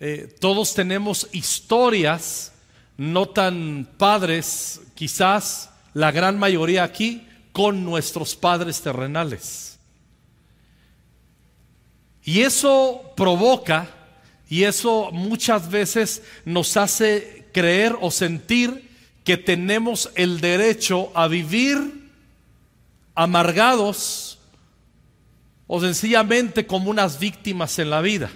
eh, todos tenemos historias no tan padres, quizás la gran mayoría aquí, con nuestros padres terrenales. Y eso provoca, y eso muchas veces nos hace creer o sentir que tenemos el derecho a vivir amargados o sencillamente como unas víctimas en la vida.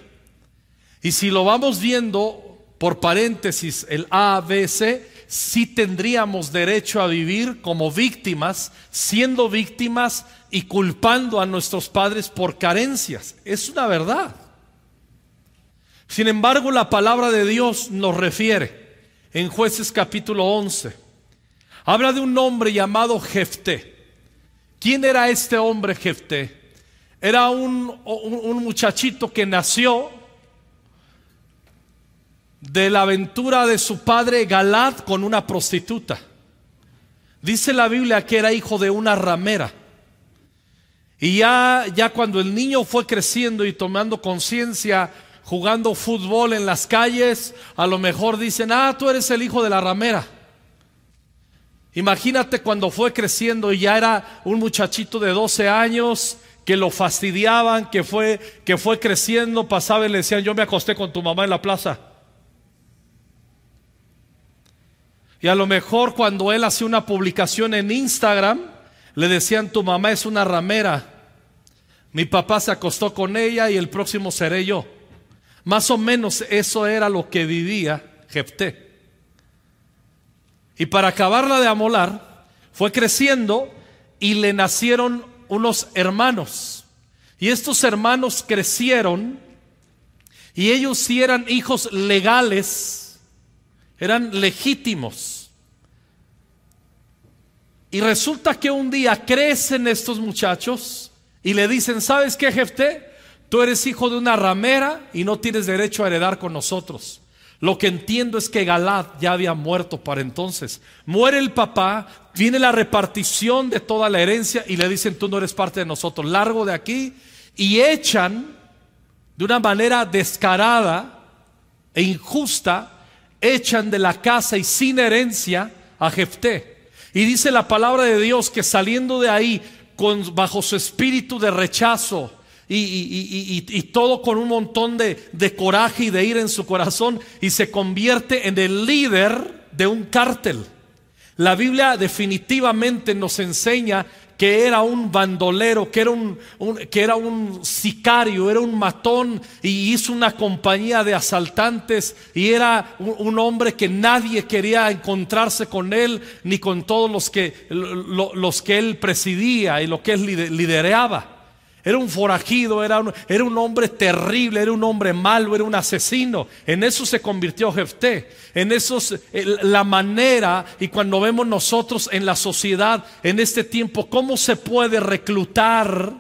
Y si lo vamos viendo por paréntesis, el A, B, C, sí tendríamos derecho a vivir como víctimas, siendo víctimas y culpando a nuestros padres por carencias. Es una verdad. Sin embargo, la palabra de Dios nos refiere en jueces capítulo 11. Habla de un hombre llamado Jefté. ¿Quién era este hombre Jefté? Era un, un muchachito que nació de la aventura de su padre Galad con una prostituta. Dice la Biblia que era hijo de una ramera. Y ya, ya cuando el niño fue creciendo y tomando conciencia, jugando fútbol en las calles, a lo mejor dicen, ah, tú eres el hijo de la ramera. Imagínate cuando fue creciendo y ya era un muchachito de 12 años que lo fastidiaban, que fue, que fue creciendo, pasaba y le decían, yo me acosté con tu mamá en la plaza. Y a lo mejor cuando él hacía una publicación en Instagram, le decían, tu mamá es una ramera. Mi papá se acostó con ella y el próximo seré yo. Más o menos eso era lo que vivía Jefté. Y para acabarla de amolar, fue creciendo y le nacieron unos hermanos. Y estos hermanos crecieron y ellos sí eran hijos legales eran legítimos. Y resulta que un día crecen estos muchachos y le dicen, ¿sabes qué, Jefté? Tú eres hijo de una ramera y no tienes derecho a heredar con nosotros. Lo que entiendo es que Galad ya había muerto para entonces. Muere el papá, viene la repartición de toda la herencia y le dicen, tú no eres parte de nosotros, largo de aquí. Y echan de una manera descarada e injusta echan de la casa y sin herencia a Jefté. Y dice la palabra de Dios que saliendo de ahí con, bajo su espíritu de rechazo y, todo con un montón de, de coraje y de ira en su corazón y se convierte en el líder de un cártel. La Biblia definitivamente nos enseña que era un bandolero, que era un, que era un sicario, era un matón y hizo una compañía de asaltantes y era un, hombre que nadie quería encontrarse con él ni con todos los que, los que él presidía y lo que él lideraba. Era un forajido, era un, era un, hombre terrible, era un hombre malo, era un asesino. En eso se convirtió Jefté. En eso la manera y cuando vemos nosotros en la sociedad en este tiempo cómo se puede reclutar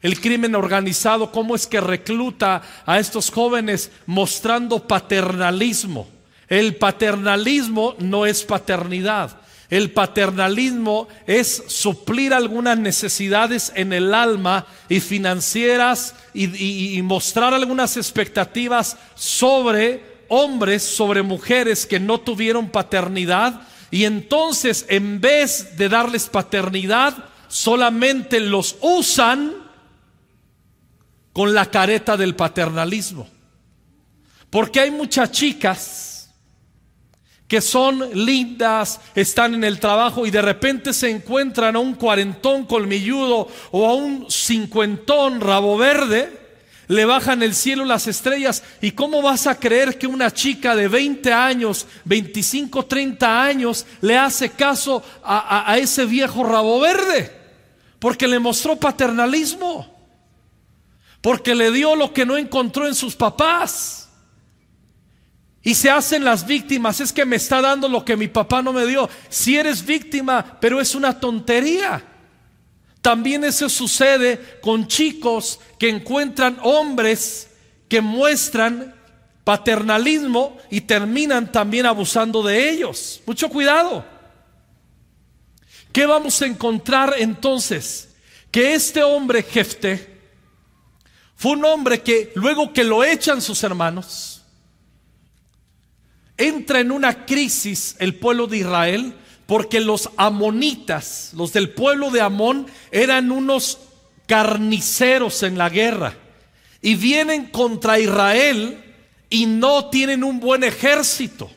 el crimen organizado, cómo es que recluta a estos jóvenes mostrando paternalismo. El paternalismo no es paternidad. El paternalismo es suplir algunas necesidades en el alma y financieras y, mostrar algunas expectativas sobre hombres, sobre mujeres que no tuvieron paternidad. Y entonces en vez de darles paternidad, solamente los usan con la careta del paternalismo. Porque hay muchas chicas que son lindas, están en el trabajo y de repente se encuentran a un cuarentón colmilludo o a un cincuentón rabo verde, le bajan el cielo las estrellas. ¿Y cómo vas a creer que una chica de 20 años, 25, 30 años, le hace caso a, a ese viejo rabo verde? Porque le mostró paternalismo, porque le dio lo que no encontró en sus papás. Y se hacen las víctimas, es que me está dando lo que mi papá no me dio. Si eres víctima, pero es una tontería. También eso sucede con chicos que encuentran hombres que muestran paternalismo y terminan también abusando de ellos. Mucho cuidado. ¿Qué vamos a encontrar entonces? Que este hombre Jefte fue un hombre que luego que lo echan sus hermanos, entra en una crisis el pueblo de Israel porque los amonitas, los del pueblo de Amón, eran unos carniceros en la guerra y vienen contra Israel y no tienen un buen ejército,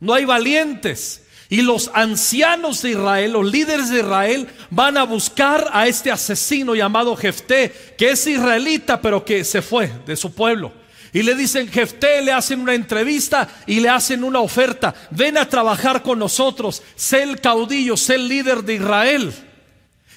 no hay valientes. Y los ancianos de Israel, los líderes de Israel, van a buscar a este asesino llamado Jefté, que es israelita, pero que se fue de su pueblo. Y le dicen, Jefté, le hacen una entrevista y le hacen una oferta. Ven a trabajar con nosotros, sé el caudillo, sé el líder de Israel.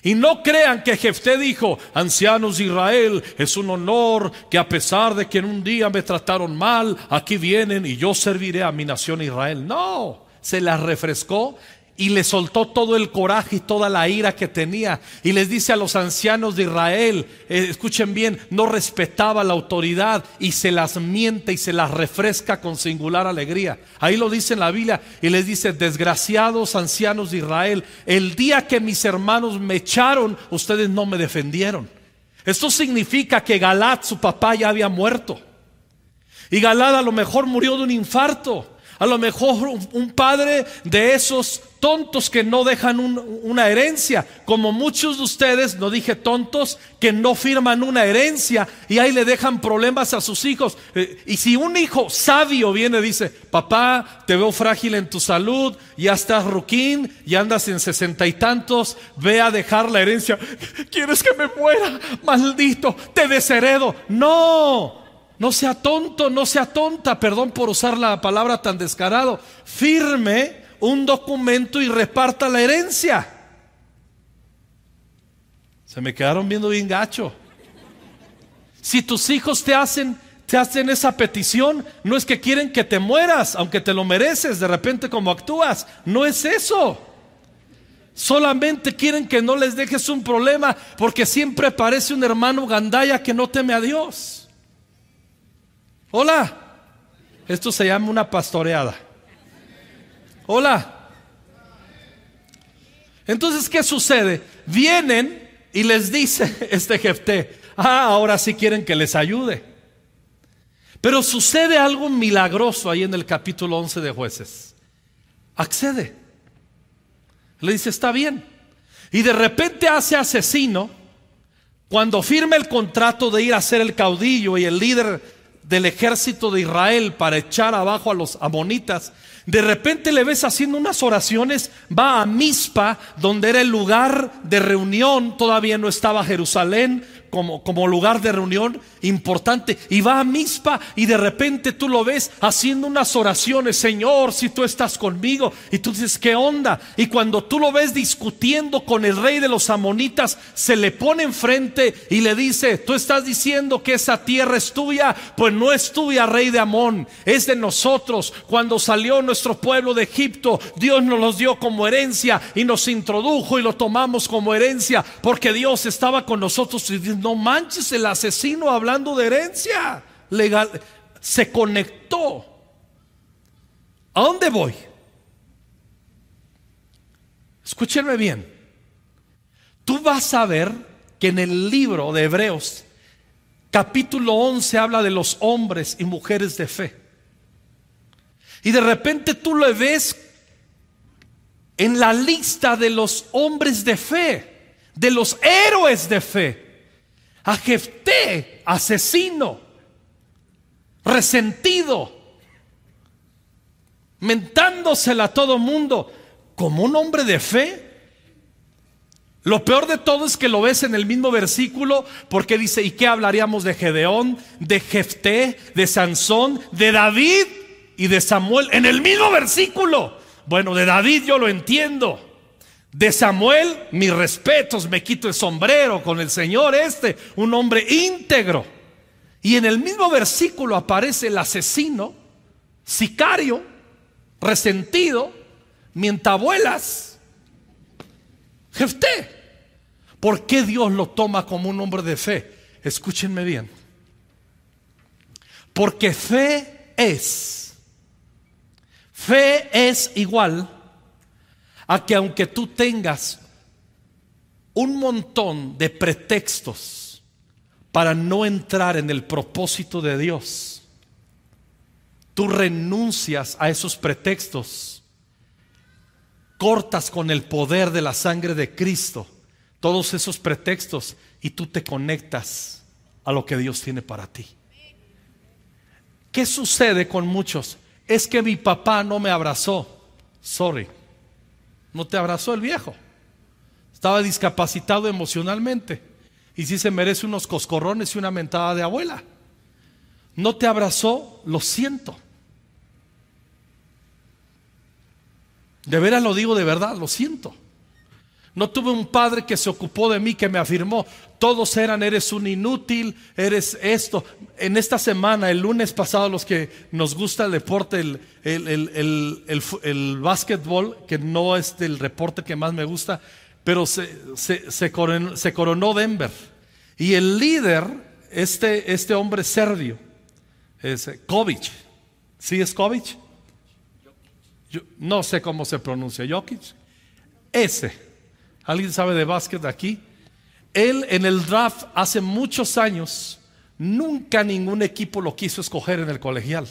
Y no crean que Jefté dijo, ancianos de Israel, es un honor que a pesar de que en un día me trataron mal, aquí vienen y yo serviré a mi nación Israel. No, se las refrescó y le soltó todo el coraje y toda la ira que tenía. Y les dice a los ancianos de Israel, eh, escuchen bien, no respetaba la autoridad y se las miente y se las refresca con singular alegría. Ahí lo dice en la Biblia y les dice, desgraciados ancianos de Israel, el día que mis hermanos me echaron, ustedes no me defendieron. Esto significa que Galat, su papá, ya había muerto. Y Galat a lo mejor murió de un infarto. A lo mejor un padre de esos tontos que no dejan una herencia, como muchos de ustedes, no dije tontos, que no firman una herencia y ahí le dejan problemas a sus hijos. Eh, y si un hijo sabio viene y dice, papá, te veo frágil en tu salud, ya estás ruquín, ya andas en sesenta y tantos, ve a dejar la herencia, ¿quieres que me muera? Maldito, te desheredo. No, no sea tonto, no sea tonta, perdón por usar la palabra tan descarado. Firme un documento y reparta la herencia. Se me quedaron viendo bien gacho. Si tus hijos te hacen te hacen esa petición, no es que quieren que te mueras, aunque te lo mereces de repente como actúas, no es eso. Solamente quieren que no les dejes un problema porque siempre parece un hermano gandaya que no teme a Dios. Hola. Esto se llama una pastoreada. Hola. Entonces, ¿qué sucede? Vienen y les dice este Jefté, ah, ahora sí quieren que les ayude. Pero sucede algo milagroso ahí en el capítulo 11 de jueces. Accede. Le dice, está bien. Y de repente hace asesino cuando firma el contrato de ir a ser el caudillo y el líder del ejército de Israel para echar abajo a los amonitas, de repente le ves haciendo unas oraciones, va a Mispa, donde era el lugar de reunión, todavía no estaba Jerusalén, como, lugar de reunión importante. Y va a Mispa y de repente tú lo ves haciendo unas oraciones, Señor, si tú estás conmigo. Y tú dices, ¿qué onda? Y cuando tú lo ves discutiendo con el rey de los amonitas, se le pone enfrente y le dice, tú estás diciendo que esa tierra es tuya, pues no es tuya, rey de Amón, es de nosotros. Cuando salió nuestro pueblo de Egipto, Dios nos los dio como herencia y nos introdujo y lo tomamos como herencia porque Dios estaba con nosotros y no manches, el asesino hablando de herencia legal se conectó. ¿A dónde voy? Escúchenme bien. Tú vas a ver que en el libro de Hebreos, capítulo 11, habla de los hombres y mujeres de fe. Y de repente tú lo ves en la lista de los hombres de fe, de los héroes de fe a Jefté, asesino, resentido, mentándosela a todo mundo, como un hombre de fe. Lo peor de todo es que lo ves en el mismo versículo porque dice, ¿y qué hablaríamos de Gedeón, de Jefté, de Sansón, de David y de Samuel? En el mismo versículo. Bueno, de David yo lo entiendo. De Samuel, mis respetos, me quito el sombrero con el Señor este, un hombre íntegro. Y en el mismo versículo aparece el asesino, sicario, resentido, mientabuelas, Jefté. ¿Por qué Dios lo toma como un hombre de fe? Escúchenme bien. Porque fe es, fe es igual a que aunque tú tengas un montón de pretextos para no entrar en el propósito de Dios, tú renuncias a esos pretextos, cortas con el poder de la sangre de Cristo todos esos pretextos y tú te conectas a lo que Dios tiene para ti. ¿Qué sucede con muchos? Es que mi papá no me abrazó. Sorry. No te abrazó el viejo. Estaba discapacitado emocionalmente. Y si se merece unos coscorrones y una mentada de abuela. No te abrazó, lo siento. De veras lo digo de verdad, lo siento. No tuve un padre que se ocupó de mí, que me afirmó. Todos eran, eres un inútil, eres esto. En esta semana, el lunes pasado, los que nos gusta el deporte, el, el, básquetbol, que no es el reporte que más me gusta, pero se, coronó, Denver. Y el líder, este, este hombre serbio, es Kovic. ¿Sí es Kovic? Yo no sé cómo se pronuncia, Jokic. Ese ¿Alguien sabe de básquet aquí? Él en el draft hace muchos años, nunca ningún equipo lo quiso escoger en el colegial,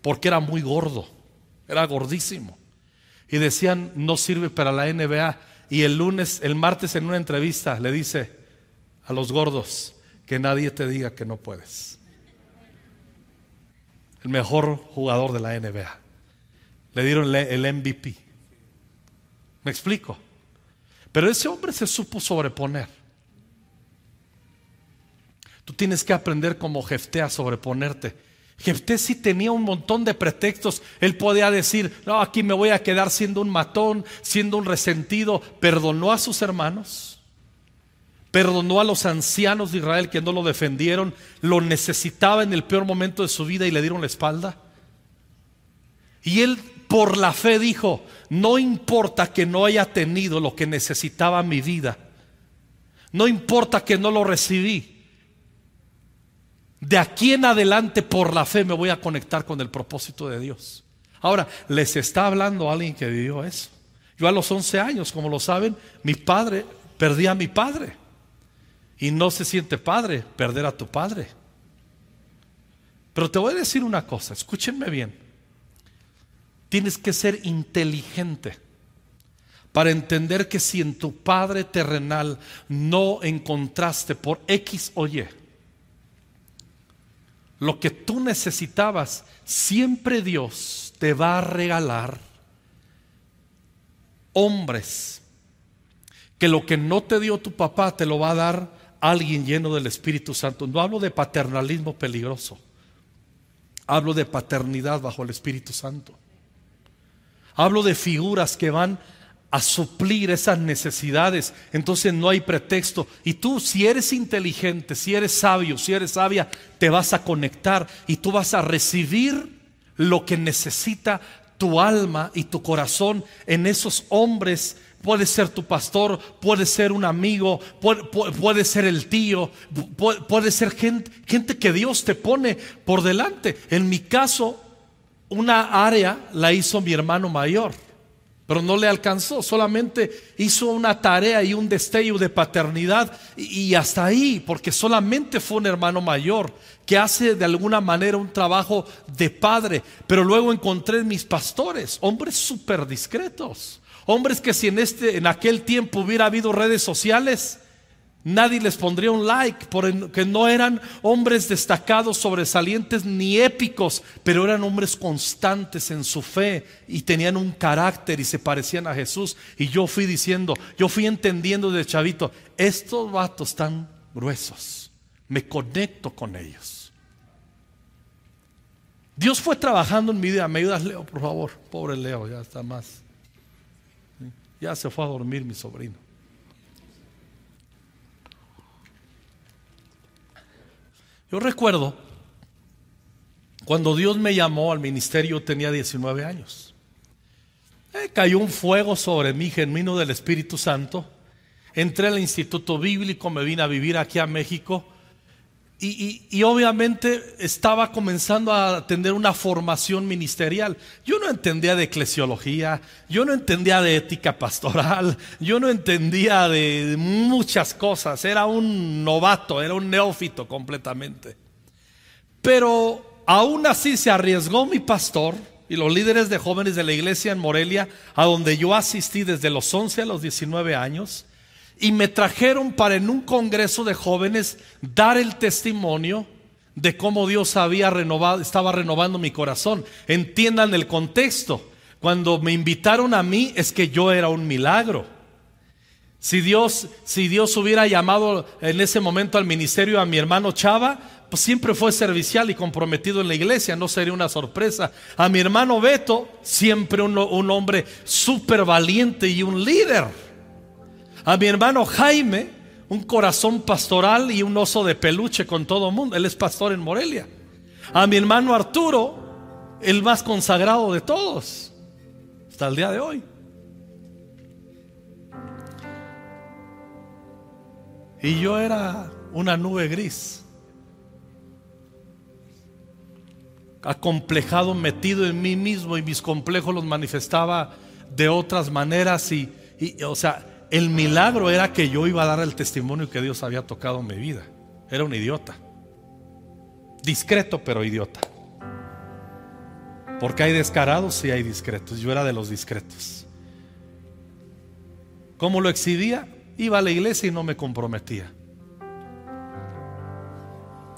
porque era muy gordo, era gordísimo. Y decían, no sirve para la NBA. Y el lunes, el martes en una entrevista le dice a los gordos, que nadie te diga que no puedes. El mejor jugador de la NBA. Le dieron el MVP. ¿Me explico? Pero ese hombre se supo sobreponer. Tú tienes que aprender como Jefté a sobreponerte. Jefté sí tenía un montón de pretextos. Él podía decir, no, aquí me voy a quedar siendo un matón, siendo un resentido. Perdonó a sus hermanos. Perdonó a los ancianos de Israel que no lo defendieron. Lo necesitaba en el peor momento de su vida y le dieron la espalda. Y él por la fe dijo, no importa que no haya tenido lo que necesitaba mi vida, no importa que no lo recibí, de aquí en adelante por la fe me voy a conectar con el propósito de Dios. Ahora, les está hablando alguien que vivió eso. Yo a los 11 años, como lo saben, mi padre, perdí a mi padre. Y no se siente padre perder a tu padre. Pero te voy a decir una cosa, escúchenme bien. Tienes que ser inteligente para entender que si en tu Padre terrenal no encontraste por X o Y lo que tú necesitabas, siempre Dios te va a regalar hombres que lo que no te dio tu papá te lo va a dar alguien lleno del Espíritu Santo. No hablo de paternalismo peligroso, hablo de paternidad bajo el Espíritu Santo. Hablo de figuras que van a suplir esas necesidades. Entonces no hay pretexto. Y tú, si eres inteligente, si eres sabio, si eres sabia, te vas a conectar y tú vas a recibir lo que necesita tu alma y tu corazón en esos hombres. Puede ser tu pastor, puede ser un amigo, puede, ser el tío, puede, ser gente que Dios te pone por delante. En mi caso, una área la hizo mi hermano mayor, pero no le alcanzó, solamente hizo una tarea y un destello de paternidad y, hasta ahí, porque solamente fue un hermano mayor que hace de alguna manera un trabajo de padre, pero luego encontré mis pastores, hombres súper discretos, hombres que si en, este, en aquel tiempo hubiera habido redes sociales, Nadie les pondría un like porque no eran hombres destacados, sobresalientes ni épicos, pero eran hombres constantes en su fe y tenían un carácter y se parecían a Jesús. Y yo fui diciendo, yo fui entendiendo de chavito, estos vatos están gruesos, me conecto con ellos. Dios fue trabajando en mi vida. ¿Me ayudas, Leo, por favor? Pobre Leo, ya está más. Ya se fue a dormir mi sobrino. Yo recuerdo cuando Dios me llamó al ministerio tenía 19 años. Eh, cayó un fuego sobre mí genuino del Espíritu Santo. Entré al Instituto Bíblico, me vine a vivir aquí a México y, obviamente estaba comenzando a tener una formación ministerial. Yo no entendía de eclesiología, yo no entendía de ética pastoral, yo no entendía de muchas cosas. Era un novato, era un neófito completamente. Pero aún así se arriesgó mi pastor y los líderes de jóvenes de la iglesia en Morelia, a donde yo asistí desde los 11 a los 19 años, y me trajeron para en un congreso de jóvenes dar el testimonio de cómo Dios había renovado, estaba renovando mi corazón. Entiendan el contexto. Cuando me invitaron a mí es que yo era un milagro. Si Dios, si Dios hubiera llamado en ese momento al ministerio a mi hermano Chava, pues siempre fue servicial y comprometido en la iglesia, no sería una sorpresa. A mi hermano Beto, siempre un, un hombre súper valiente y un líder. A mi hermano Jaime, un corazón pastoral y un oso de peluche con todo el mundo. Él es pastor en Morelia. A mi hermano Arturo, el más consagrado de todos, hasta el día de hoy. Y yo era una nube gris. acomplejado, metido en mí mismo y mis complejos los manifestaba de otras maneras y, y, o sea, el milagro era que yo iba a dar el testimonio que Dios había tocado en mi vida. Era un idiota. Discreto pero idiota. Porque hay descarados y hay discretos. Yo era de los discretos. ¿Cómo lo exhibía? Iba a la iglesia y no me comprometía.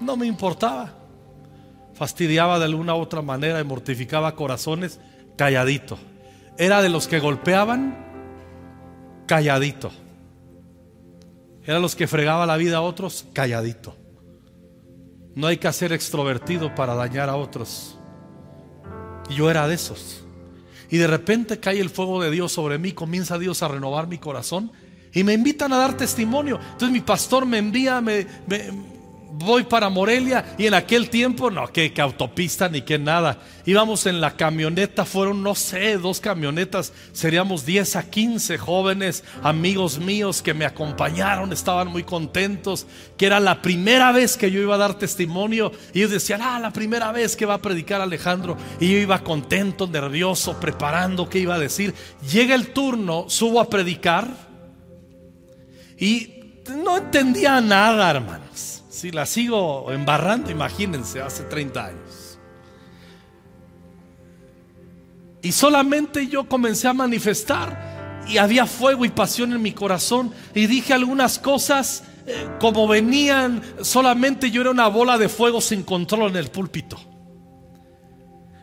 No me importaba. Fastidiaba de alguna u otra manera y mortificaba corazones calladito. Era de los que golpeaban calladito. Era de los que fregaba la vida a otros calladito. No hay que ser extrovertido para dañar a otros. Y yo era de esos. Y de repente cae el fuego de Dios sobre mí, comienza Dios a renovar mi corazón y me invitan a dar testimonio. Entonces mi pastor me envía, me, voy para Morelia y en aquel tiempo, no, que, autopista ni que nada. Íbamos en la camioneta, fueron, no sé, dos camionetas, seríamos 10 a 15 jóvenes, amigos míos que me acompañaron, estaban muy contentos, que era la primera vez que yo iba a dar testimonio. Y ellos decían, ah, la primera vez que va a predicar Alejandro. Y yo iba contento, nervioso, preparando qué iba a decir. Llega el turno, subo a predicar y no entendía nada, hermanos. Si la sigo embarrando, imagínense, hace 30 años. Y solamente yo comencé a manifestar y había fuego y pasión en mi corazón y dije algunas cosas eh, como venían, solamente yo era una bola de fuego sin control en el púlpito.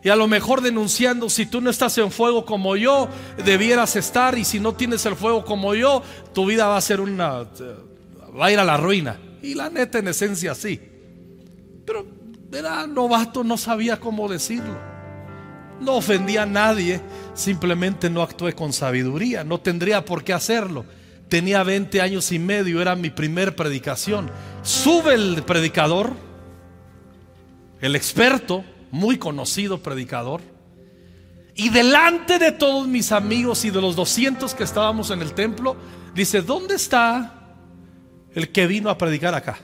Y a lo mejor denunciando, si tú no estás en fuego como yo, debieras estar. Y si no tienes el fuego como yo, tu vida va a ser una... va a ir a la ruina. Y la neta en esencia sí. Pero era novato, no sabía cómo decirlo. No ofendía a nadie, simplemente no actué con sabiduría. No tendría por qué hacerlo. Tenía 20 años y medio, era mi primer predicación. Sube el predicador, el experto, muy conocido predicador. Y delante de todos mis amigos y de los 200 que estábamos en el templo, dice, ¿dónde está el que vino a predicar acá?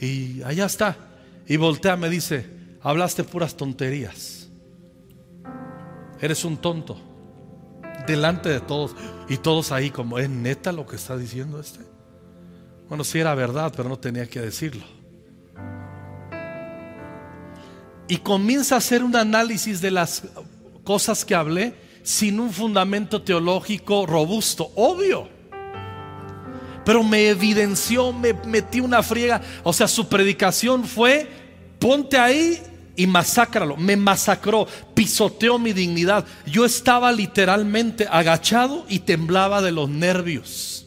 Y allá está. Y voltea, me dice, hablaste puras tonterías. Eres un tonto. Delante de todos. Y todos ahí como, ¿es neta lo que está diciendo este? Bueno, sí era verdad, pero no tenía que decirlo y comienza a hacer un análisis de las cosas que hablé sin un fundamento teológico robusto, obvio. Pero me evidenció, me metí una friega. O sea, su predicación fue, ponte ahí y masácralo. Me masacró, pisoteó mi dignidad. Yo estaba literalmente agachado y temblaba de los nervios.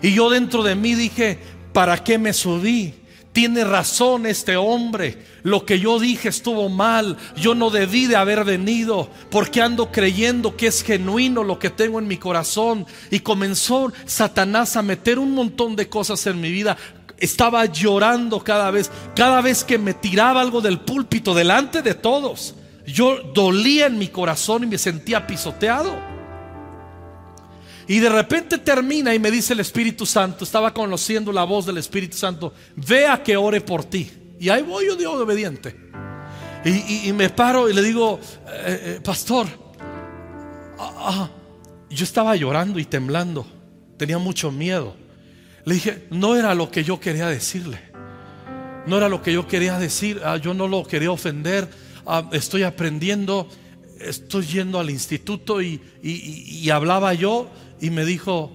Y yo dentro de mí dije, ¿para qué me subí? Tiene razón este hombre. Lo que yo dije estuvo mal. Yo no debí de haber venido porque ando creyendo que es genuino lo que tengo en mi corazón. Y comenzó Satanás a meter un montón de cosas en mi vida. Estaba llorando cada vez, cada vez que me tiraba algo del púlpito delante de todos. Yo dolía en mi corazón y me sentía pisoteado. Y de repente termina y me dice el Espíritu Santo, estaba conociendo la voz del Espíritu Santo, vea que ore por ti. Y ahí voy yo, Dios obediente. Y, me paro y le digo, eh, eh, pastor, ah, ah". yo estaba llorando y temblando, tenía mucho miedo. Le dije, no era lo que yo quería decirle. no era lo que yo quería decir, ah, yo no lo quería ofender, ah, estoy aprendiendo, estoy yendo al instituto y, y hablaba yo y me dijo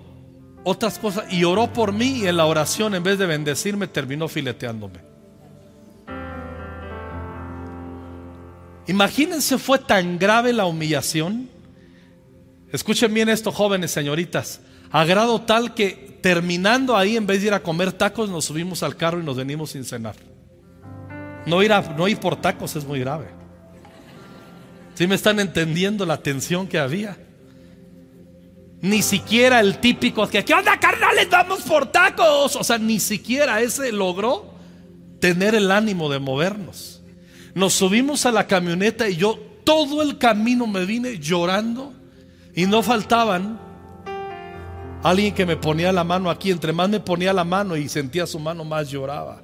otras cosas y oró por mí y en la oración en vez de bendecirme terminó fileteándome. Imagínense, fue tan grave la humillación. Escuchen bien esto, jóvenes, señoritas. A grado tal que terminando ahí, en vez de ir a comer tacos, nos subimos al carro y nos venimos sin cenar. No ir, no ir por tacos es muy grave. Si me están entendiendo la tensión que había? Ni siquiera el típico que, ¿qué onda, carnales? Vamos por tacos. O sea, ni siquiera ese logró tener el ánimo de movernos. Nos subimos a la camioneta y yo todo el camino me vine llorando y no faltaban alguien que me ponía la mano aquí, entre más me ponía la mano y sentía su mano más lloraba.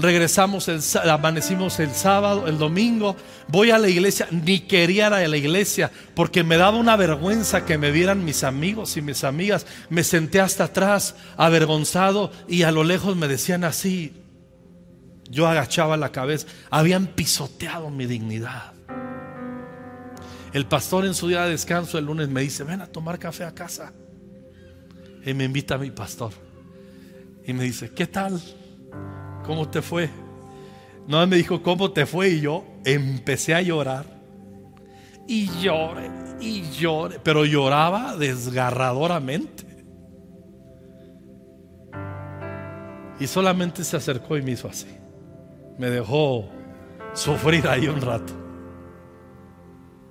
Regresamos, el, amanecimos el sábado, el domingo, voy a la iglesia, ni quería ir a la iglesia porque me daba una vergüenza que me vieran mis amigos y mis amigas. Me senté hasta atrás, avergonzado, y a lo lejos me decían así, yo agachaba la cabeza. Habían pisoteado mi dignidad. El pastor en su día de descanso el lunes me dice, ven a tomar café a casa. Y me invita a mi pastor. Y me dice, ¿qué tal? ¿Cómo te fue? No me dijo, ¿cómo te fue? Y yo empecé a llorar. Y lloré, y lloré. Pero lloraba desgarradoramente. Y solamente se acercó y me hizo así me dejó sufrir ahí un rato.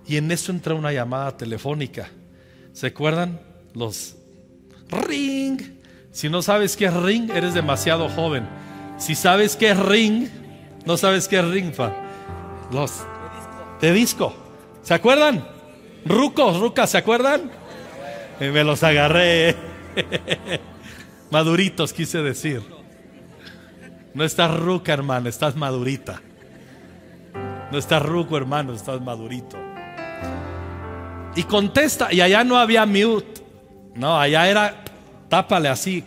Y en eso entra una llamada telefónica. ¿Se acuerdan? Los ring. Si no sabes qué es ring, eres demasiado joven. Si sabes qué es ring, no sabes qué es ring, Los de disco. ¿Se acuerdan? Rucos, rucas, ¿se acuerdan? me los agarré. Maduritos, quise decir. No estás ruca, hermano, estás madurita. No estás ruco, hermano, estás madurito. Y contesta, y allá no había mute. No, allá era tápale así.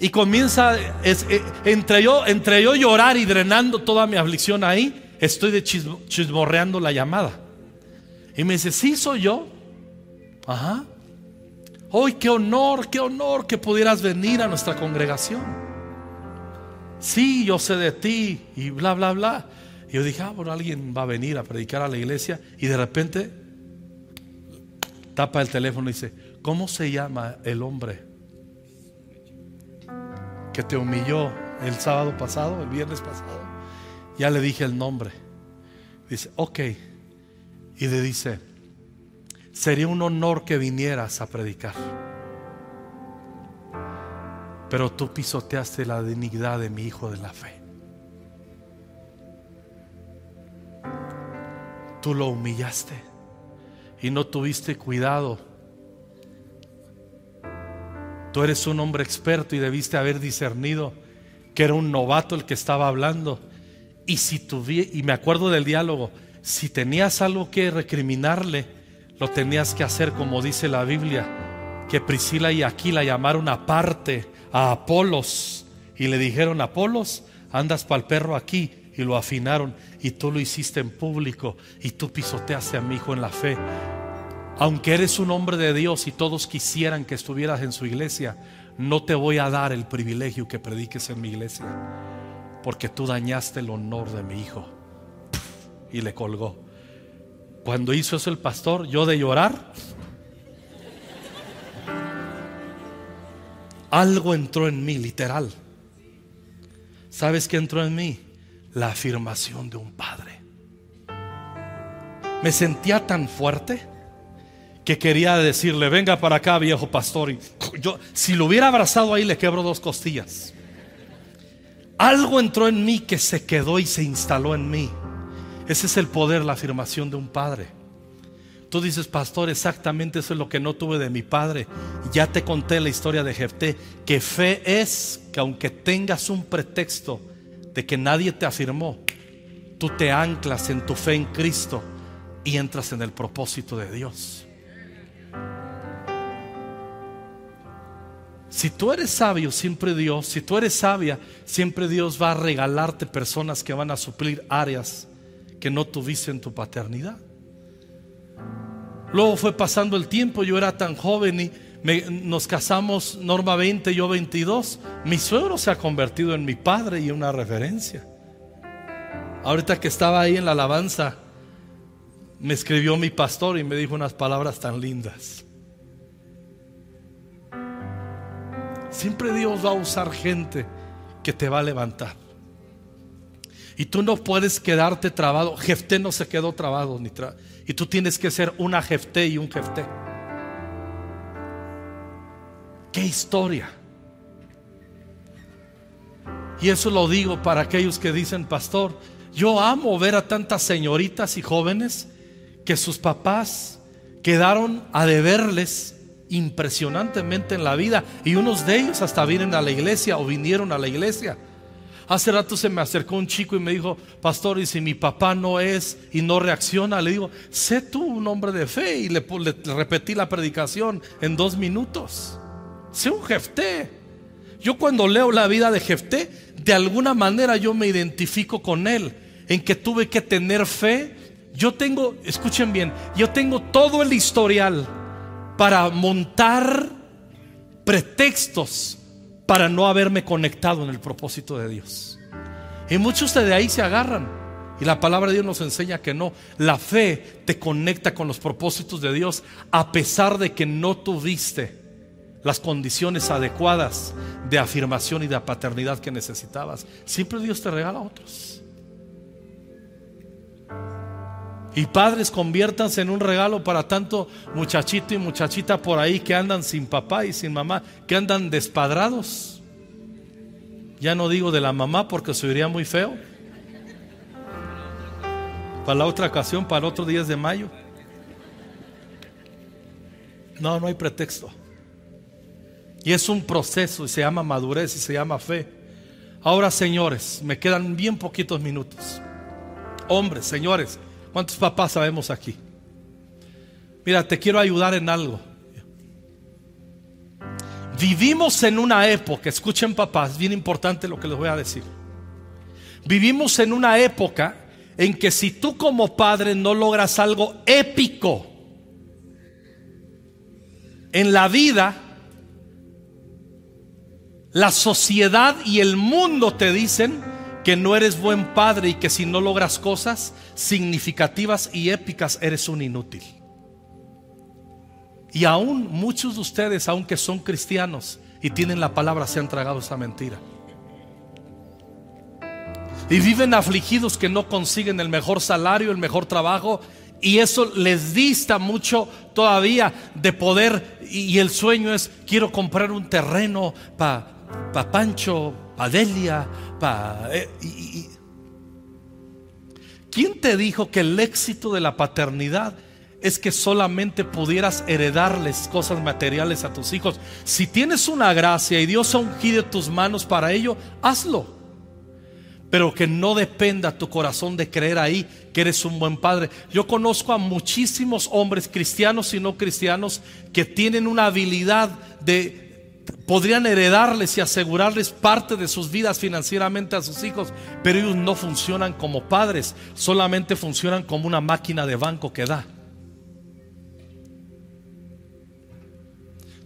Y comienza, eh, entre, yo, entre yo llorar y drenando toda mi aflicción ahí, estoy de chismorreando la llamada. Y me dice, sí, soy yo. Ajá. Hoy, qué honor, qué honor que pudieras venir a nuestra congregación sí, yo sé de ti y bla, bla, bla. Y yo dije, ah, bueno, alguien va a venir a predicar a la iglesia y de repente tapa el teléfono y dice, ¿cómo se llama el hombre que te humilló el sábado pasado, el viernes pasado? Ya le dije el nombre. Dice, ok. Y le dice, sería un honor que vinieras a predicar pero tú pisoteaste la dignidad de mi hijo de la fe. Tú lo humillaste y no tuviste cuidado. Tú eres un hombre experto y debiste haber discernido que era un novato el que estaba hablando. Y si y me acuerdo del diálogo, si tenías algo que recriminarle, lo tenías que hacer como dice la Biblia, que Priscila y Aquila llamaron aparte a Apolos y le dijeron, Apolos, andas para el perro aquí y lo afinaron y tú lo hiciste en público y tú pisoteaste a mi hijo en la fe. Aunque eres un hombre de Dios y todos quisieran que estuvieras en su iglesia, no te voy a dar el privilegio que prediques en mi iglesia, porque tú dañaste el honor de mi hijo. Y le colgó. Cuando hizo eso el pastor, yo de llorar, Algo entró en mí, literal. ¿Sabes qué entró en mí? La afirmación de un padre. Me sentía tan fuerte que quería decirle, venga para acá, viejo pastor. Y yo, si lo hubiera abrazado ahí, le quebro dos costillas. Algo entró en mí que se quedó y se instaló en mí. Ese es el poder, la afirmación de un padre. Tú dices, pastor, exactamente eso es lo que no tuve de mi padre. Ya te conté la historia de Jefté, que fe es que aunque tengas un pretexto de que nadie te afirmó, tú te anclas en tu fe en Cristo y entras en el propósito de Dios. Si tú eres sabio, siempre Dios, si tú eres sabia, siempre Dios va a regalarte personas que van a suplir áreas que no tuviste en tu paternidad. Luego fue pasando el tiempo, yo era tan joven y nos casamos Norma 20, yo 22. Mi suegro se ha convertido en mi padre y una referencia. Ahorita que estaba ahí en la alabanza, me escribió mi pastor y me dijo unas palabras tan lindas. Siempre Dios va a usar gente que te va a levantar. Y tú no puedes quedarte trabado. Jefté no se quedó trabado ni y tú tienes que ser una Jefté y un Jefté. Qué historia. Y eso lo digo para aquellos que dicen, pastor, yo amo ver a tantas señoritas y jóvenes que sus papás quedaron a deberles impresionantemente en la vida y unos de ellos hasta vienen a la iglesia o vinieron a la iglesia. Hace rato se me acercó un chico y me dijo, pastor, y si mi papá no es y no reacciona, le digo, sé tú un hombre de fe y le, repetí la predicación en dos minutos. Sé un jefté. Yo cuando leo la vida de Jefté, de alguna manera yo me identifico con él, en que tuve que tener fe. Yo tengo, escuchen bien, yo tengo todo el historial para montar pretextos para no haberme conectado en el propósito de Dios. Y muchos de ahí se agarran. Y la palabra de Dios nos enseña que no. La fe te conecta con los propósitos de Dios a pesar de que no tuviste las condiciones adecuadas de afirmación y de paternidad que necesitabas. Siempre Dios te regala a otros. Y padres, conviértanse en un regalo para tanto muchachito y muchachita por ahí que andan sin papá y sin mamá, que andan despadrados. Ya no digo de la mamá porque se oiría muy feo. Para la otra ocasión, para otro 10 de mayo. No, no hay pretexto. Y es un proceso y se llama madurez y se llama fe. Ahora, señores, me quedan bien poquitos minutos. Hombres, señores, ¿Cuántos papás sabemos aquí? Mira, te quiero ayudar en algo. Vivimos en una época, escuchen papás, bien importante lo que les voy a decir. Vivimos en una época en que si tú como padre no logras algo épico en la vida, la sociedad y el mundo te dicen que no eres buen padre y que si no logras cosas significativas y épicas eres un inútil. Y aún muchos de ustedes, aunque son cristianos y tienen la palabra, se han tragado esa mentira. Y viven afligidos que no consiguen el mejor salario, el mejor trabajo. Y eso les dista mucho todavía de poder. Y el sueño es, quiero comprar un terreno para pa Pancho, Delia, eh, ¿Quién te dijo que el éxito de la paternidad es que solamente pudieras heredarles cosas materiales a tus hijos? Si tienes una gracia y Dios ha ungido tus manos para ello, hazlo. Pero que no dependa tu corazón de creer ahí que eres un buen padre. Yo conozco a muchísimos hombres cristianos y no cristianos que tienen una habilidad de podrían heredarles y asegurarles parte de sus vidas financieramente a sus hijos, pero ellos no funcionan como padres, solamente funcionan como una máquina de banco que da.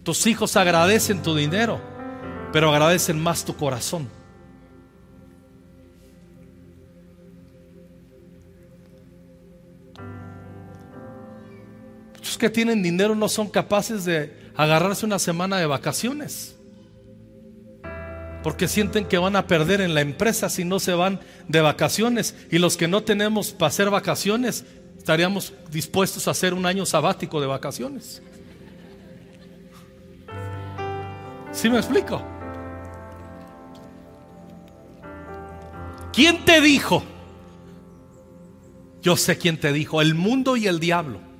Tus hijos agradecen tu dinero, pero agradecen más tu corazón. Muchos que tienen dinero no son capaces de agarrarse una semana de vacaciones. Porque sienten que van a perder en la empresa si no se van de vacaciones. Y los que no tenemos para hacer vacaciones, estaríamos dispuestos a hacer un año sabático de vacaciones. ¿Sí me explico? ¿Quién te dijo? Yo sé quién te dijo, el mundo y el diablo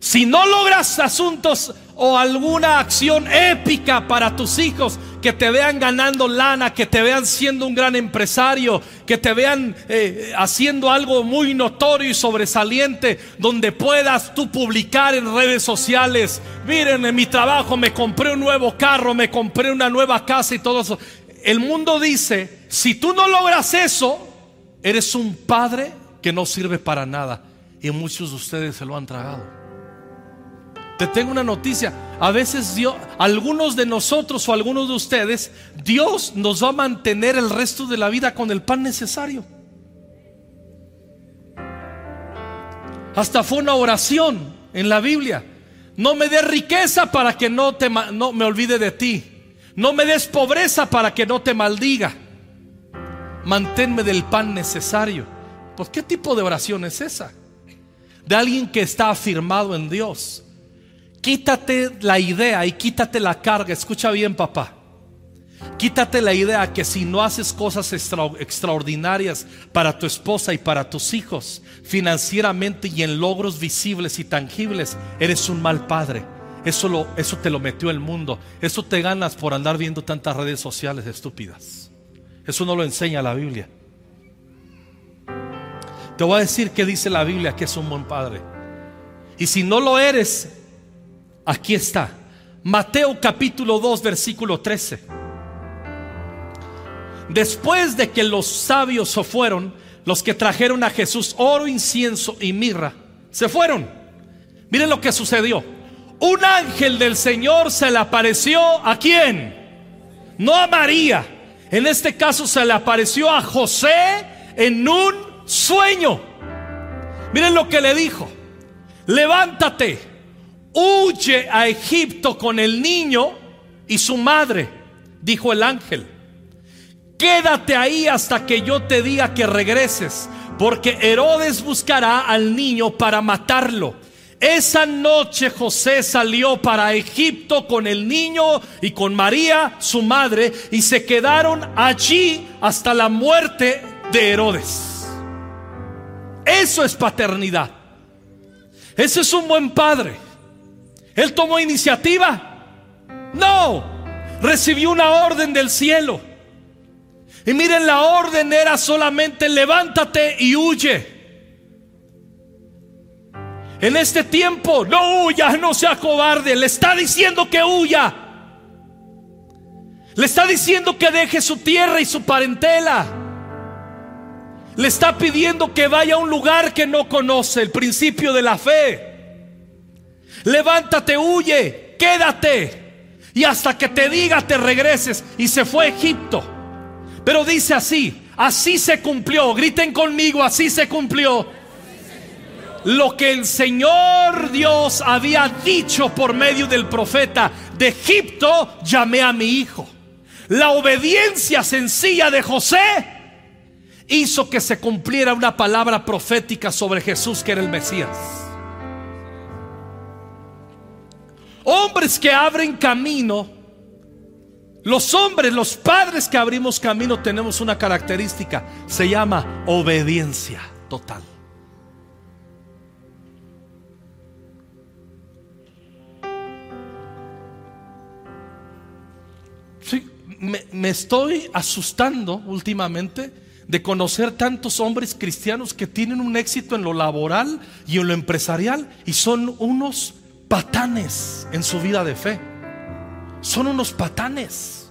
si no logras asuntos o alguna acción épica para tus hijos, que te vean ganando lana, que te vean siendo un gran empresario, que te vean eh, haciendo algo muy notorio y sobresaliente, donde puedas tú publicar en redes sociales, miren, en mi trabajo me compré un nuevo carro, me compré una nueva casa y todo eso. El mundo dice, si tú no logras eso, eres un padre que no sirve para nada. Y muchos de ustedes se lo han tragado. Te tengo una noticia. A veces Dios, algunos de nosotros o algunos de ustedes, Dios nos va a mantener el resto de la vida con el pan necesario. Hasta fue una oración en la Biblia. No me des riqueza para que no, te, no me olvide de ti. No me des pobreza para que no te maldiga. Manténme del pan necesario. Pues ¿qué tipo de oración es esa? De alguien que está afirmado en Dios Quítate la idea y quítate la carga. Escucha bien, papá. Quítate la idea que si no haces cosas extraordinarias para tu esposa y para tus hijos, financieramente y en logros visibles y tangibles, eres un mal padre. Eso, lo, eso te lo metió el mundo. Eso te ganas por andar viendo tantas redes sociales estúpidas. Eso no lo enseña la Biblia. Te voy a decir que dice la Biblia que es un buen padre. Y si no lo eres, Aquí está. Mateo capítulo 2, versículo 13. Después de que los sabios se fueron, los que trajeron a Jesús oro, incienso y mirra, se fueron. Miren lo que sucedió. Un ángel del Señor se le apareció a quién? No a María. En este caso se le apareció a José en un sueño. Miren lo que le dijo. Levántate huye a Egipto con el niño y su madre, dijo el ángel. Quédate ahí hasta que yo te diga que regreses, porque Herodes buscará al niño para matarlo. Esa noche José salió para Egipto con el niño y con María, su madre, y se quedaron allí hasta la muerte de Herodes. Eso es paternidad. Ese es un buen padre. Él tomó iniciativa. No, recibió una orden del cielo. Y miren, la orden era solamente levántate y huye. En este tiempo, no huya, no sea cobarde. Le está diciendo que huya. Le está diciendo que deje su tierra y su parentela. Le está pidiendo que vaya a un lugar que no conoce, el principio de la fe levántate, huye, quédate. Y hasta que te diga te regreses. Y se fue a Egipto. Pero dice así, así se cumplió. Griten conmigo, así se cumplió. Lo que el Señor Dios había dicho por medio del profeta, de Egipto llamé a mi hijo. La obediencia sencilla de José hizo que se cumpliera una palabra profética sobre Jesús que era el Mesías. Hombres que abren camino, los hombres, los padres que abrimos camino tenemos una característica, se llama obediencia total. Sí, me, me estoy asustando últimamente de conocer tantos hombres cristianos que tienen un éxito en lo laboral y en lo empresarial y son unos patanes en su vida de fe. Son unos patanes.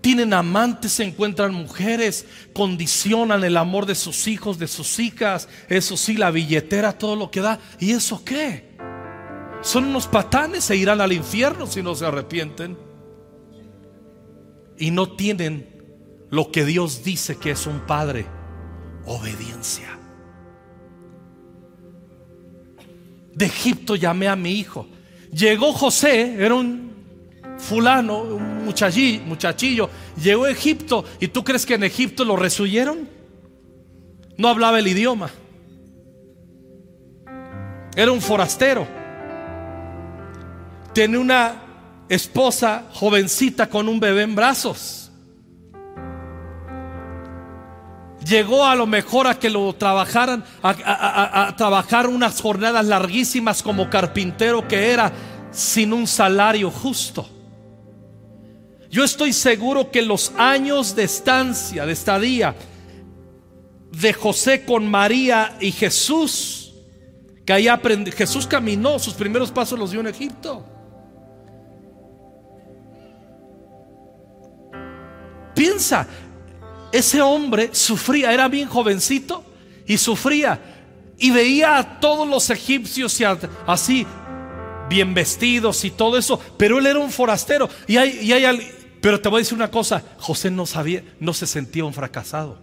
Tienen amantes, se encuentran mujeres, condicionan el amor de sus hijos, de sus hijas, eso sí, la billetera, todo lo que da. ¿Y eso qué? Son unos patanes, se irán al infierno si no se arrepienten. Y no tienen lo que Dios dice que es un padre, obediencia. De Egipto llamé a mi hijo. Llegó José, era un fulano, un muchachillo, llegó a Egipto y tú crees que en Egipto lo resuyeron? No hablaba el idioma. Era un forastero. Tiene una esposa jovencita con un bebé en brazos. Llegó a lo mejor a que lo trabajaran, a, trabajar unas jornadas larguísimas como carpintero que era, sin un salario justo. Yo estoy seguro que los años de estancia, de estadía de José con María y Jesús, que ahí aprendió, Jesús caminó, sus primeros pasos los dio en Egipto. Piensa, ese hombre sufría, era bien jovencito y sufría y veía a todos los egipcios y así bien vestidos y todo eso, pero él era un forastero y hay, y hay pero te voy a decir una cosa, José no sabía, no se sentía un fracasado.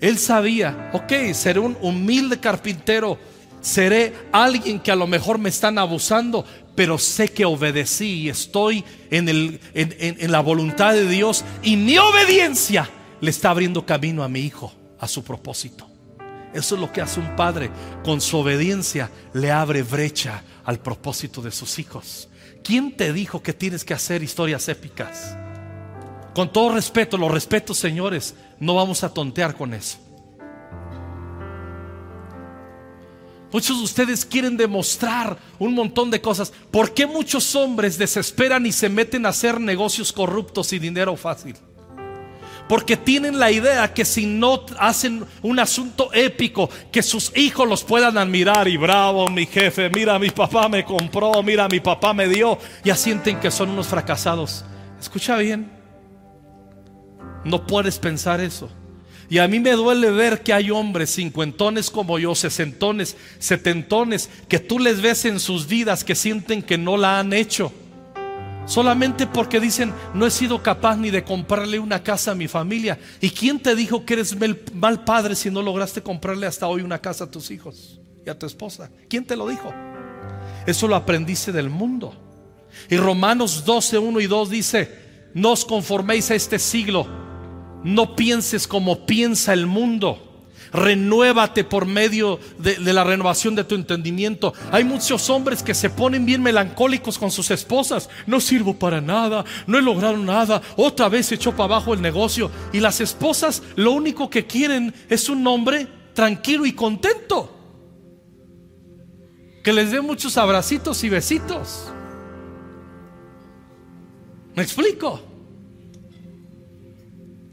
Él sabía, ok, seré un humilde carpintero, seré alguien que a lo mejor me están abusando, pero sé que obedecí y estoy en, el, en, la voluntad de Dios y mi obediencia le está abriendo camino a mi hijo, a su propósito. Eso es lo que hace un padre. Con su obediencia le abre brecha al propósito de sus hijos. ¿Quién te dijo que tienes que hacer historias épicas? Con todo respeto, los respetos, señores, no vamos a tontear con eso. Muchos de ustedes quieren demostrar un montón de cosas. ¿Por qué muchos hombres desesperan y se meten a hacer negocios corruptos y dinero fácil? Porque tienen la idea que si no hacen un asunto épico, que sus hijos los puedan admirar y bravo, mi jefe, mira, mi papá me compró, mira, mi papá me dio, ya sienten que son unos fracasados. Escucha bien, no puedes pensar eso. Y a mí me duele ver que hay hombres cincuentones como yo, sesentones, setentones, que tú les ves en sus vidas que sienten que no la han hecho. Solamente porque dicen, no he sido capaz ni de comprarle una casa a mi familia. ¿Y quién te dijo que eres mal padre si no lograste comprarle hasta hoy una casa a tus hijos y a tu esposa? ¿Quién te lo dijo? Eso lo aprendiste del mundo. Y Romanos 12, 1 y 2 dice, no os conforméis a este siglo no pienses como piensa el mundo. Renuévate por medio de, la renovación de tu entendimiento. Hay muchos hombres que se ponen bien melancólicos con sus esposas. No sirvo para nada, no he logrado nada. Otra vez se echó para abajo el negocio. Y las esposas lo único que quieren es un hombre tranquilo y contento. Que les dé muchos abracitos y besitos. ¿Me explico?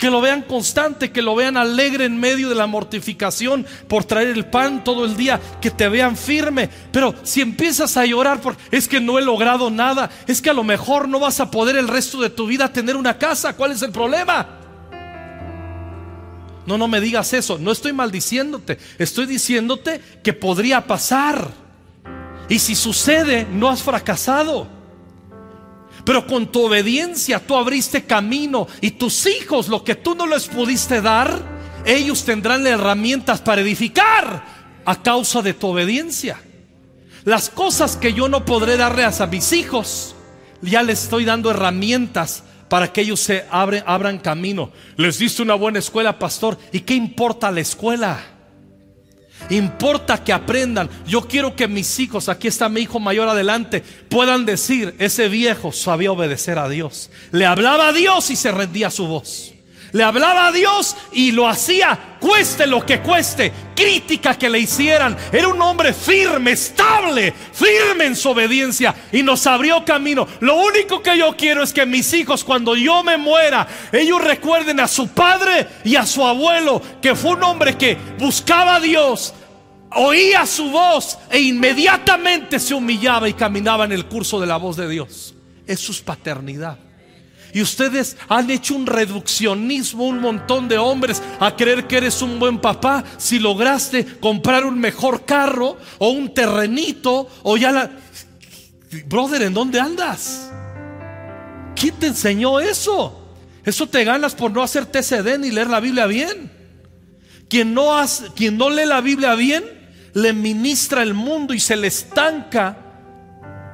Que lo vean constante, que lo vean alegre en medio de la mortificación por traer el pan todo el día, que te vean firme. Pero si empiezas a llorar por es que no he logrado nada, es que a lo mejor no vas a poder el resto de tu vida tener una casa, ¿cuál es el problema? No, no me digas eso, no estoy maldiciéndote, estoy diciéndote que podría pasar. Y si sucede, no has fracasado. Pero con tu obediencia tú abriste camino y tus hijos, lo que tú no les pudiste dar, ellos tendrán herramientas para edificar a causa de tu obediencia. Las cosas que yo no podré darles a mis hijos, ya les estoy dando herramientas para que ellos se abran camino. Les diste una buena escuela, pastor. ¿Y qué importa la escuela? Importa que aprendan. Yo quiero que mis hijos, aquí está mi hijo mayor adelante, puedan decir, ese viejo sabía obedecer a Dios. Le hablaba a Dios y se rendía a su voz. Le hablaba a Dios y lo hacía, cueste lo que cueste, crítica que le hicieran. Era un hombre firme, estable, firme en su obediencia y nos abrió camino. Lo único que yo quiero es que mis hijos, cuando yo me muera, ellos recuerden a su padre y a su abuelo, que fue un hombre que buscaba a Dios, oía su voz e inmediatamente se humillaba y caminaba en el curso de la voz de Dios. Eso es paternidad. Y ustedes han hecho un reduccionismo, un montón de hombres, a creer que eres un buen papá si lograste comprar un mejor carro o un terrenito o ya la... Brother, ¿en dónde andas? ¿Quién te enseñó eso? Eso te ganas por no hacer TCD ni leer la Biblia bien. Quien no, quien no lee la Biblia bien, le ministra el mundo y se le estanca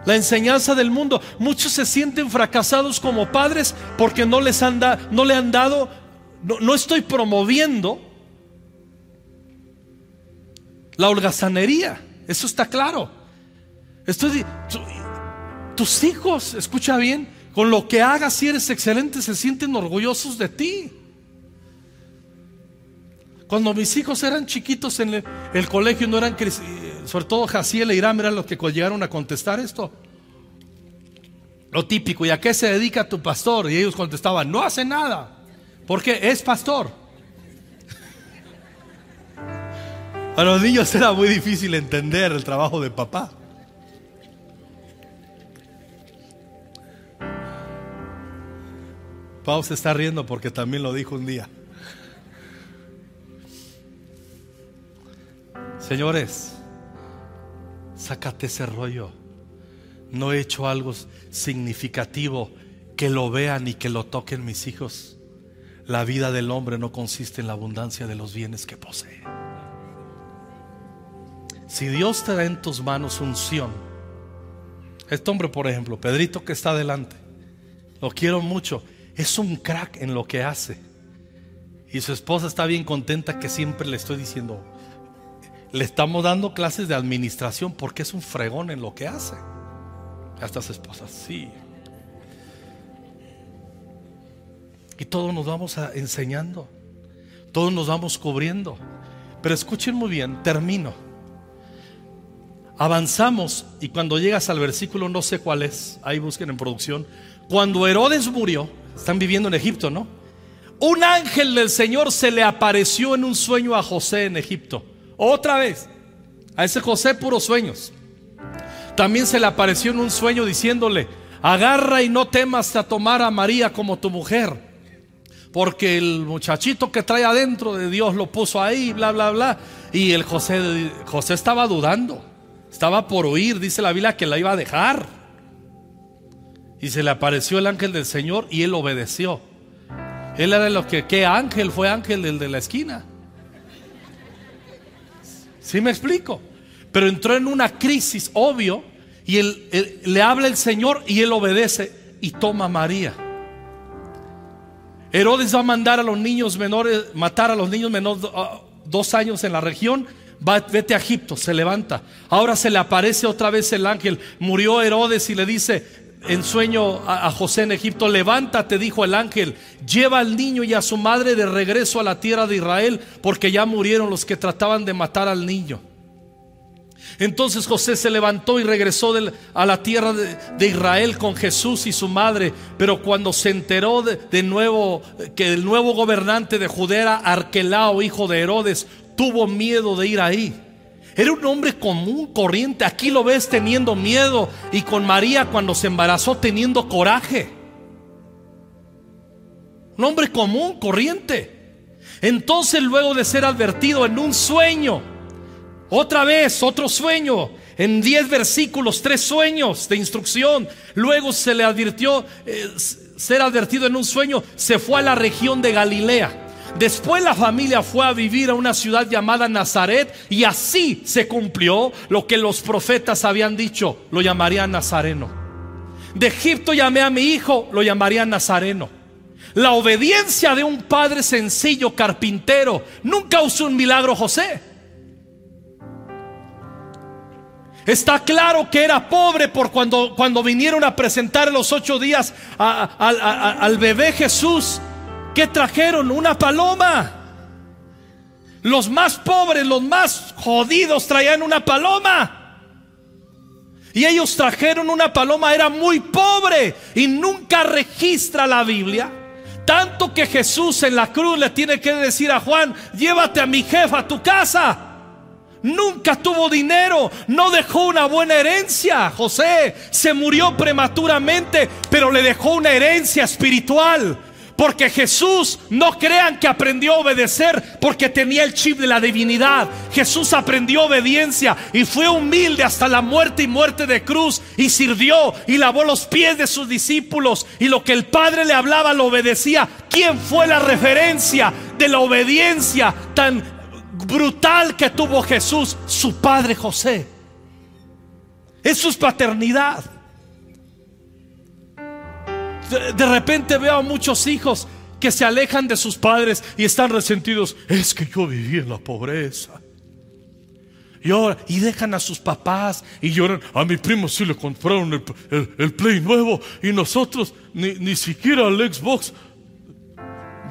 la enseñanza del mundo. Muchos se sienten fracasados como padres porque no les han no le han dado, no, estoy promoviendo la holgazanería. Eso está claro. Estoy, tus hijos, escucha bien, con lo que hagas si eres excelente, se sienten orgullosos de ti. Cuando mis hijos eran chiquitos en el, colegio, no eran sobre todo Jaciel e Irán eran los que llegaron a contestar esto. Lo típico, ¿y a qué se dedica tu pastor? Y ellos contestaban, no hace nada, porque es pastor. A los niños era muy difícil entender el trabajo de papá. Pau se está riendo porque también lo dijo un día. Señores, sácate ese rollo. No he hecho algo significativo que lo vean y que lo toquen mis hijos. La vida del hombre no consiste en la abundancia de los bienes que posee. Si Dios te da en tus manos unción, este hombre, por ejemplo, Pedrito que está adelante, lo quiero mucho, es un crack en lo que hace. Y su esposa está bien contenta que siempre le estoy diciendo, le estamos dando clases de administración porque es un fregón en lo que hace. A estas esposas, sí. Y todos nos vamos a enseñando, todos nos vamos cubriendo. Pero escuchen muy bien, termino. Avanzamos y cuando llegas al versículo, no sé cuál es, ahí busquen en producción. Cuando Herodes murió, están viviendo en Egipto, ¿no? Un ángel del Señor se le apareció en un sueño a José en Egipto. Otra vez. A ese José puros sueños. También se le apareció en un sueño diciéndole, agarra y no temas a tomar a María como tu mujer. Porque el muchachito que trae adentro de Dios lo puso ahí, bla, bla, bla. Y el José, José estaba dudando. Estaba por huir, dice la Biblia, que la iba a dejar. Y se le apareció el ángel del Señor y él obedeció. Él era de los que, ¿qué ángel? Fue ángel del de la esquina. ¿Sí me explico? Pero entró en una crisis, obvio, y él, le habla el Señor y él obedece y toma a María. Herodes va a mandar a los niños menores, matar a los niños menores dos años en la región. Vete a Egipto, se levanta. Ahora se le aparece otra vez el ángel. Murió Herodes y le dice en sueño a, José en Egipto, levántate, dijo el ángel, lleva al niño y a su madre de regreso a la tierra de Israel, porque ya murieron los que trataban de matar al niño. Entonces José se levantó y regresó a la tierra de, Israel con Jesús y su madre. Pero cuando se enteró de, nuevo que el nuevo gobernante de Judea Arquelao, hijo de Herodes, tuvo miedo de ir ahí. Era un hombre común, corriente. Aquí lo ves teniendo miedo y con María cuando se embarazó teniendo coraje. Un hombre común, corriente. Entonces luego de ser advertido en un sueño, otra vez, otro sueño. En diez versículos, tres sueños de instrucción. Luego se le advirtió eh, ser advertido en un sueño. Se fue a la región de Galilea. Después la familia fue a vivir a una ciudad llamada Nazaret y así se cumplió lo que los profetas habían dicho. Lo llamarían Nazareno. De Egipto llamé a mi hijo, lo llamarían Nazareno. La obediencia de un padre sencillo, carpintero, nunca usó un milagro José. Está claro que era pobre por cuando, cuando vinieron a presentar los ocho días al bebé Jesús. Que trajeron? Una paloma. Los más pobres, los más jodidos traían una paloma. Y ellos trajeron una paloma, era muy pobre y nunca registra la Biblia. Tanto que Jesús en la cruz le tiene que decir a Juan, llévate a mi jefa a tu casa. Nunca tuvo dinero, no dejó una buena herencia. José se murió prematuramente, pero le dejó una herencia espiritual. Porque Jesús, no crean que aprendió a obedecer porque tenía el chip de la divinidad. Jesús aprendió obediencia y fue humilde hasta la muerte y muerte de cruz y sirvió y lavó los pies de sus discípulos y lo que el Padre le hablaba lo obedecía. ¿Quién fue la referencia de la obediencia tan brutal que tuvo Jesús, su padre José. Eso es paternidad. De, repente veo a muchos hijos que se alejan de sus padres y están resentidos. Es que yo viví en la pobreza. Y ahora, y dejan a sus papás y lloran. A mi primo sí le compraron el, el, Play nuevo y nosotros ni, ni siquiera el Xbox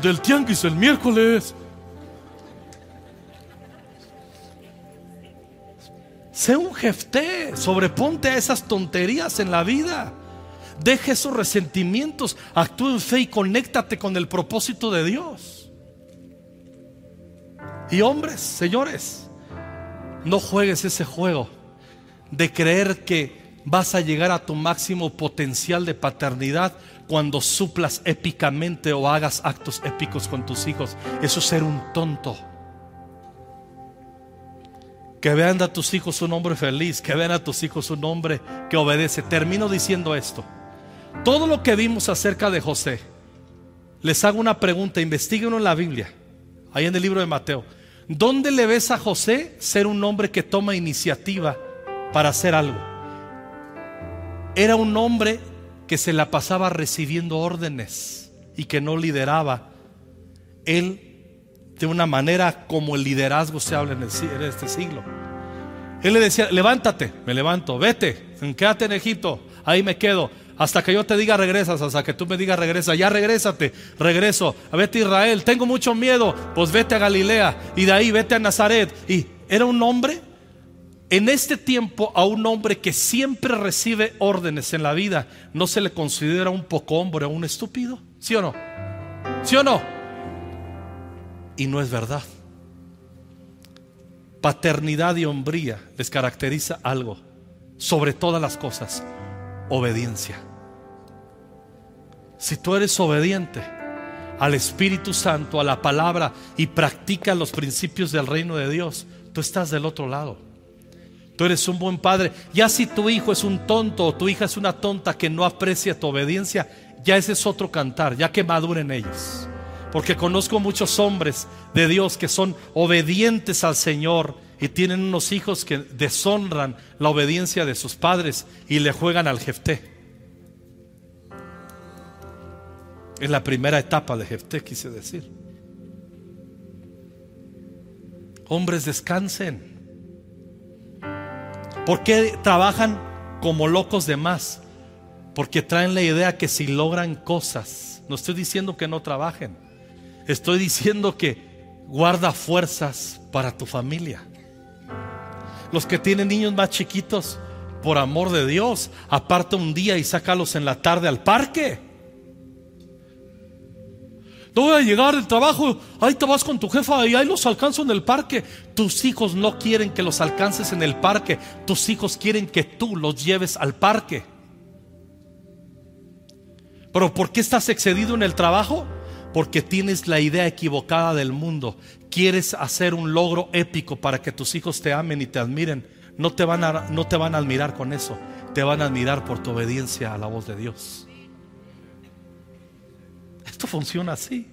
del Tianguis el miércoles. Sé un jefté, sobreponte a esas tonterías en la vida. Deje esos resentimientos, actúa en fe y conéctate con el propósito de Dios. Y hombres, señores, no juegues ese juego de creer que vas a llegar a tu máximo potencial de paternidad cuando suplas épicamente o hagas actos épicos con tus hijos. Eso es ser un tonto. Que vean a tus hijos un hombre feliz, que vean a tus hijos un hombre que obedece. Termino diciendo esto. Todo lo que vimos acerca de José, les hago una pregunta, investiguen en la Biblia, ahí en el libro de Mateo. ¿Dónde le ves a José ser un hombre que toma iniciativa para hacer algo? Era un hombre que se la pasaba recibiendo órdenes y que no lideraba. Él, de una manera como el liderazgo se habla en, este siglo. Él le decía, levántate, me levanto, vete, quédate en Egipto, ahí me quedo. Hasta que yo te diga regresas, hasta que tú me digas regresa, ya regrésate, regreso, vete a Israel, tengo mucho miedo, pues vete a Galilea y de ahí vete a Nazaret. Y era un hombre, en este tiempo a un hombre que siempre recibe órdenes en la vida, no se le considera un poco hombre o un estúpido, ¿sí o no? ¿Sí o no? Y no es verdad. Paternidad y hombría les caracteriza algo, sobre todas las cosas, obediencia. Si tú eres obediente al Espíritu Santo, a la palabra y practicas los principios del reino de Dios, tú estás del otro lado. Tú eres un buen padre. Ya si tu hijo es un tonto o tu hija es una tonta que no aprecia tu obediencia, ya ese es otro cantar, ya que maduren ellos. Porque conozco muchos hombres de Dios que son obedientes al Señor y tienen unos hijos que deshonran la obediencia de sus padres y le juegan al jefté. Es la primera etapa de Jefté, quise decir. Hombres, descansen. ¿Por qué trabajan como locos de más? Porque traen la idea que si logran cosas, no estoy diciendo que no trabajen, estoy diciendo que guarda fuerzas para tu familia. Los que tienen niños más chiquitos, por amor de Dios, aparta un día y sácalos en la tarde al parque. Voy a llegar del trabajo, ahí te vas con tu jefa y ahí los alcanzo en el parque. Tus hijos no quieren que los alcances en el parque, tus hijos quieren que tú los lleves al parque. Pero ¿por qué estás excedido en el trabajo? Porque tienes la idea equivocada del mundo. Quieres hacer un logro épico para que tus hijos te amen y te admiren. No te van a, no te van a admirar con eso. Te van a admirar por tu obediencia a la voz de Dios. Esto funciona así.